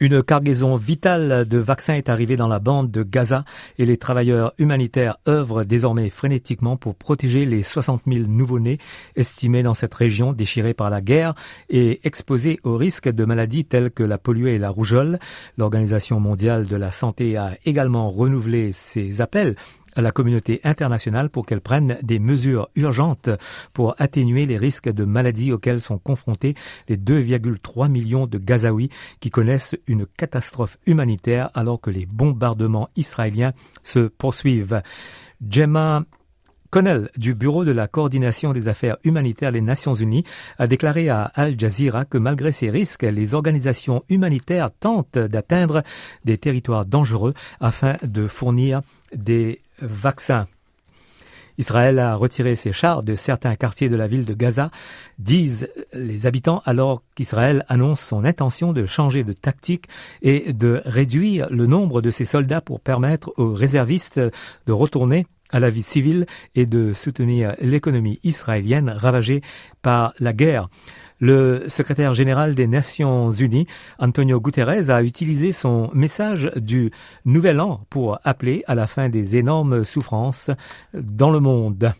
Une cargaison vitale de vaccins est arrivée dans la bande de Gaza et les travailleurs humanitaires œuvrent désormais frénétiquement pour protéger les 60 000 nouveau-nés estimés dans cette région déchirée par la guerre et exposés au risque de maladies telles que la polio et la rougeole. L'Organisation mondiale de la santé a également renouvelé ses appels à la communauté internationale pour qu'elle prenne des mesures urgentes pour atténuer les risques de maladies auxquels sont confrontés les 2,3 millions de Gazaouis qui connaissent une catastrophe humanitaire alors que les bombardements israéliens se poursuivent. Gemma Connell du Bureau de la coordination des affaires humanitaires des Nations Unies a déclaré à Al Jazeera que malgré ces risques, les organisations humanitaires tentent d'atteindre des territoires dangereux afin de fournir des vaccins. Israël a retiré ses chars de certains quartiers de la ville de Gaza, disent les habitants, alors qu'Israël annonce son intention de changer de tactique et de réduire le nombre de ses soldats pour permettre aux réservistes de retourner à la vie civile et de soutenir l'économie israélienne ravagée par la guerre. Le secrétaire général des Nations Unies, Antonio Guterres, a utilisé son message du Nouvel An pour appeler à la fin des énormes souffrances dans le monde.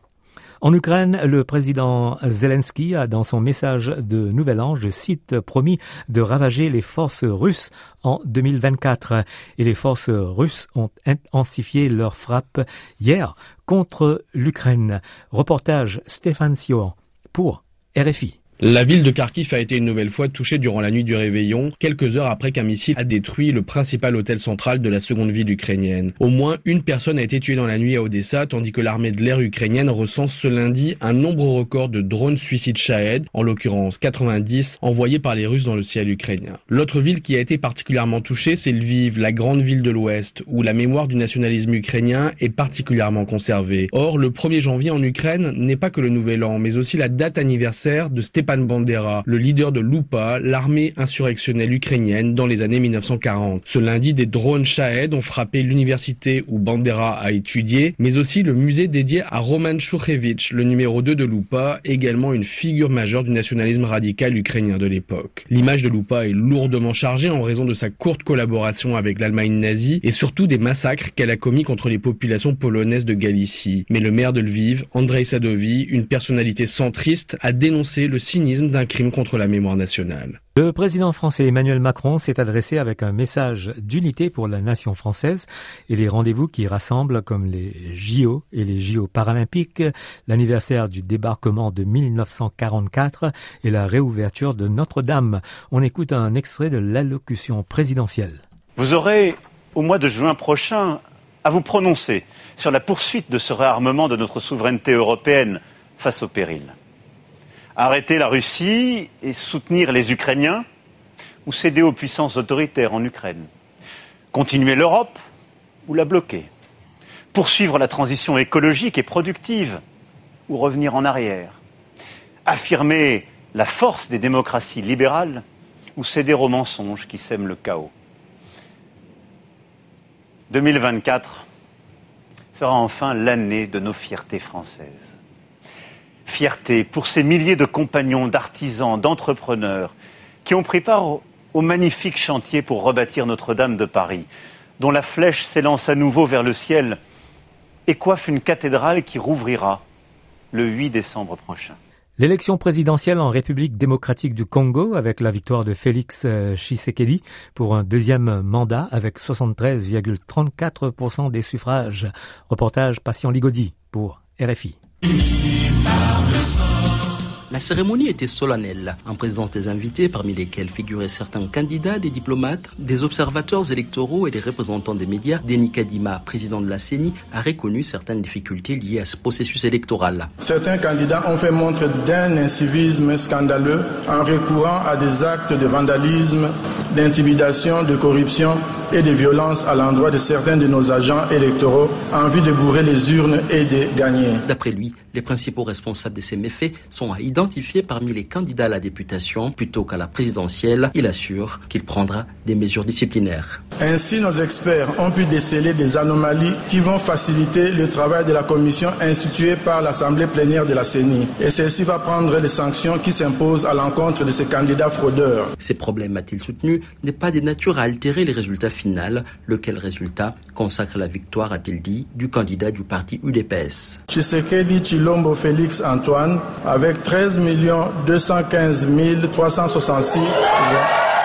En Ukraine, le président Zelensky a, dans son message de Nouvel An, je cite, promis de ravager les forces russes en 2024. Et les forces russes ont intensifié leur frappe hier contre l'Ukraine. Reportage Stéphane Sion pour RFI. La ville de Kharkiv a été une nouvelle fois touchée durant la nuit du réveillon, quelques heures après qu'un missile a détruit le principal hôtel central de la seconde ville ukrainienne. Au moins une personne a été tuée dans la nuit à Odessa, tandis que l'armée de l'air ukrainienne recense ce lundi un nombre record de drones suicides Shahed, en l'occurrence 90, envoyés par les Russes dans le ciel ukrainien. L'autre ville qui a été particulièrement touchée, c'est Lviv, la grande ville de l'Ouest, où la mémoire du nationalisme ukrainien est particulièrement conservée. Or, le 1er janvier en Ukraine n'est pas que le nouvel an, mais aussi la date anniversaire de Stepan Bandera, le leader de l'UPA, l'armée insurrectionnelle ukrainienne dans les années 1940. Ce lundi, des drones Shahed ont frappé l'université où Bandera a étudié, mais aussi le musée dédié à Roman Shouchevich, le numéro 2 de l'UPA, également une figure majeure du nationalisme radical ukrainien de l'époque. L'image de l'UPA est lourdement chargée en raison de sa courte collaboration avec l'Allemagne nazie et surtout des massacres qu'elle a commis contre les populations polonaises de Galicie. Mais le maire de Lviv, Andrei Sadovi, une personnalité centriste, a dénoncé le d'un crime contre la mémoire nationale. Le président français Emmanuel Macron s'est adressé avec un message d'unité pour la nation française et les rendez-vous qui rassemblent comme les JO et les JO paralympiques, l'anniversaire du débarquement de 1944 et la réouverture de Notre-Dame. On écoute un extrait de l'allocution présidentielle. Vous aurez au mois de juin prochain à vous prononcer sur la poursuite de ce réarmement de notre souveraineté européenne face au péril arrêter la Russie et soutenir les Ukrainiens ou céder aux puissances autoritaires en Ukraine. Continuer l'Europe ou la bloquer. Poursuivre la transition écologique et productive ou revenir en arrière. Affirmer la force des démocraties libérales ou céder aux mensonges qui sèment le chaos. 2024 sera enfin l'année de nos fiertés françaises fierté pour ces milliers de compagnons, d'artisans, d'entrepreneurs qui ont pris part au, magnifique chantier pour rebâtir Notre-Dame de Paris, dont la flèche s'élance à nouveau vers le ciel et coiffe une cathédrale qui rouvrira le 8 décembre prochain. L'élection présidentielle en République démocratique du Congo avec la victoire de Félix euh, Tshisekedi pour un deuxième mandat avec 73,34% des suffrages. Reportage Patient Ligodi pour RFI. the sun. La cérémonie était solennelle, en présence des invités, parmi lesquels figuraient certains candidats, des diplomates, des observateurs électoraux et des représentants des médias. Denis Kadima, président de la CENI, a reconnu certaines difficultés liées à ce processus électoral. Certains candidats ont fait montre d'un incivisme scandaleux en recourant à des actes de vandalisme, d'intimidation, de corruption et de violence à l'endroit de certains de nos agents électoraux en vue de bourrer les urnes et de gagner. D'après lui, les principaux responsables de ces méfaits sont à identifier identifié parmi les candidats à la députation plutôt qu'à la présidentielle. Il assure qu'il prendra des mesures disciplinaires. Ainsi, nos experts ont pu déceler des anomalies qui vont faciliter le travail de la commission instituée par l'Assemblée plénière de la CENI. Et celle-ci va prendre les sanctions qui s'imposent à l'encontre de ces candidats fraudeurs. Ces problèmes, a-t-il soutenu, n'est pas de nature à altérer les résultats finaux, lequel résultat consacre la victoire, a-t-il dit, du candidat du parti UDPS. Tshisekedi Chilombo Félix Antoine, avec 13 215 366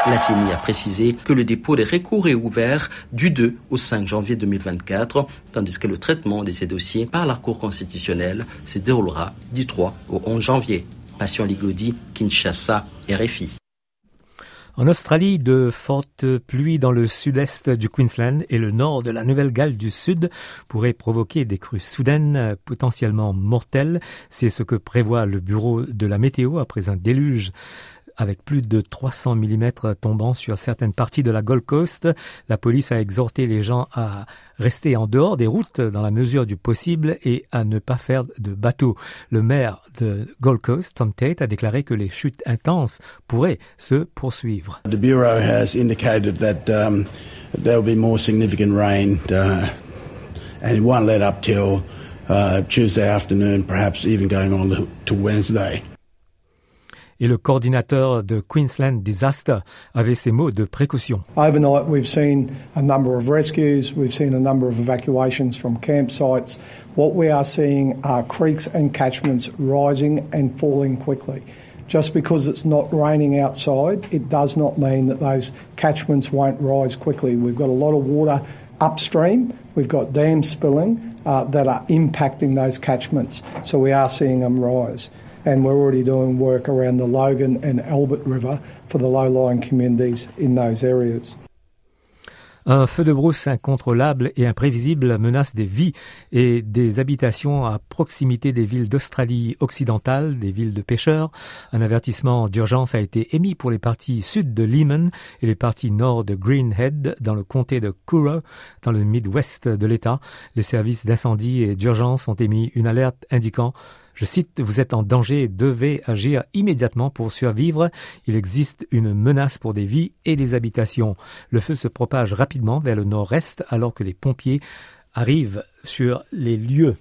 la CENI a précisé que le dépôt des recours est ouvert du 2 au 5 janvier 2024, tandis que le traitement de ces dossiers par la Cour constitutionnelle se déroulera du 3 au 11 janvier. Passion Ligodi, Kinshasa, RFI. En Australie, de fortes pluies dans le sud-est du Queensland et le nord de la Nouvelle-Galles du Sud pourraient provoquer des crues soudaines potentiellement mortelles. C'est ce que prévoit le bureau de la météo après un déluge avec plus de 300 mm tombant sur certaines parties de la Gold Coast. La police a exhorté les gens à rester en dehors des routes dans la mesure du possible et à ne pas faire de bateau. Le maire de Gold Coast, Tom Tate, a déclaré que les chutes intenses pourraient se poursuivre. The Bureau has indicated that um, there will be more significant rain uh, and it won't let up till uh, Tuesday afternoon, perhaps even going on to Wednesday. Et le coordinateur de Queensland Disaster avait ces mots de précaution. Overnight, we've seen a number of rescues, we've seen a number of evacuations from campsites. What we are seeing are creeks and catchments rising and falling quickly. Just because it's not raining outside, it does not mean that those catchments won't rise quickly. We've got a lot of water upstream, we've got dams spilling uh, that are impacting those catchments, so we are seeing them rise and we're already doing work around the Logan and Albert River for the low-lying communities in those areas. Un feu de brousse incontrôlable et imprévisible menace des vies et des habitations à proximité des villes d'Australie occidentale, des villes de pêcheurs. Un avertissement d'urgence a été émis pour les parties sud de Lehman et les parties nord de Greenhead dans le comté de Kuro, dans le Midwest de l'État. Les services d'incendie et d'urgence ont émis une alerte indiquant je cite, Vous êtes en danger devez agir immédiatement pour survivre. Il existe une menace pour des vies et des habitations. Le feu se propage rapidement vers le nord-est alors que les pompiers arrivent sur les lieux.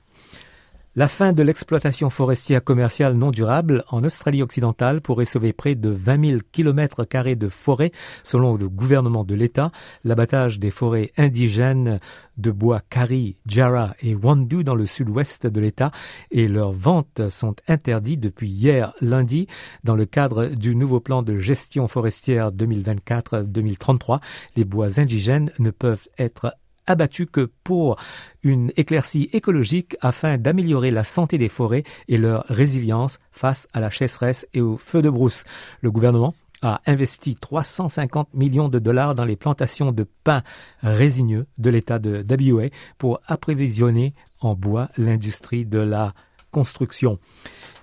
La fin de l'exploitation forestière commerciale non durable en Australie occidentale pourrait sauver près de 20 000 kilomètres carrés de forêt, selon le gouvernement de l'État. L'abattage des forêts indigènes de bois Kari, Jarrah et Wandu dans le sud-ouest de l'État et leurs ventes sont interdits depuis hier lundi dans le cadre du nouveau plan de gestion forestière 2024-2033. Les bois indigènes ne peuvent être abattu que pour une éclaircie écologique afin d'améliorer la santé des forêts et leur résilience face à la chasseresse et au feu de brousse. Le gouvernement a investi 350 millions de dollars dans les plantations de pins résineux de l'État de WA pour approvisionner en bois l'industrie de la construction.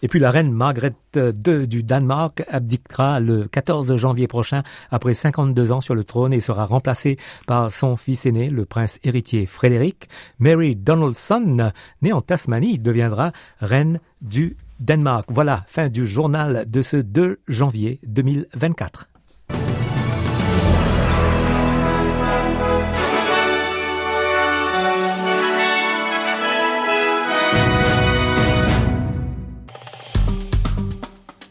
Et puis la reine Margrethe II du Danemark abdiquera le 14 janvier prochain après 52 ans sur le trône et sera remplacée par son fils aîné, le prince héritier Frédéric. Mary Donaldson, née en Tasmanie, deviendra reine du Danemark. Voilà, fin du journal de ce 2 janvier 2024.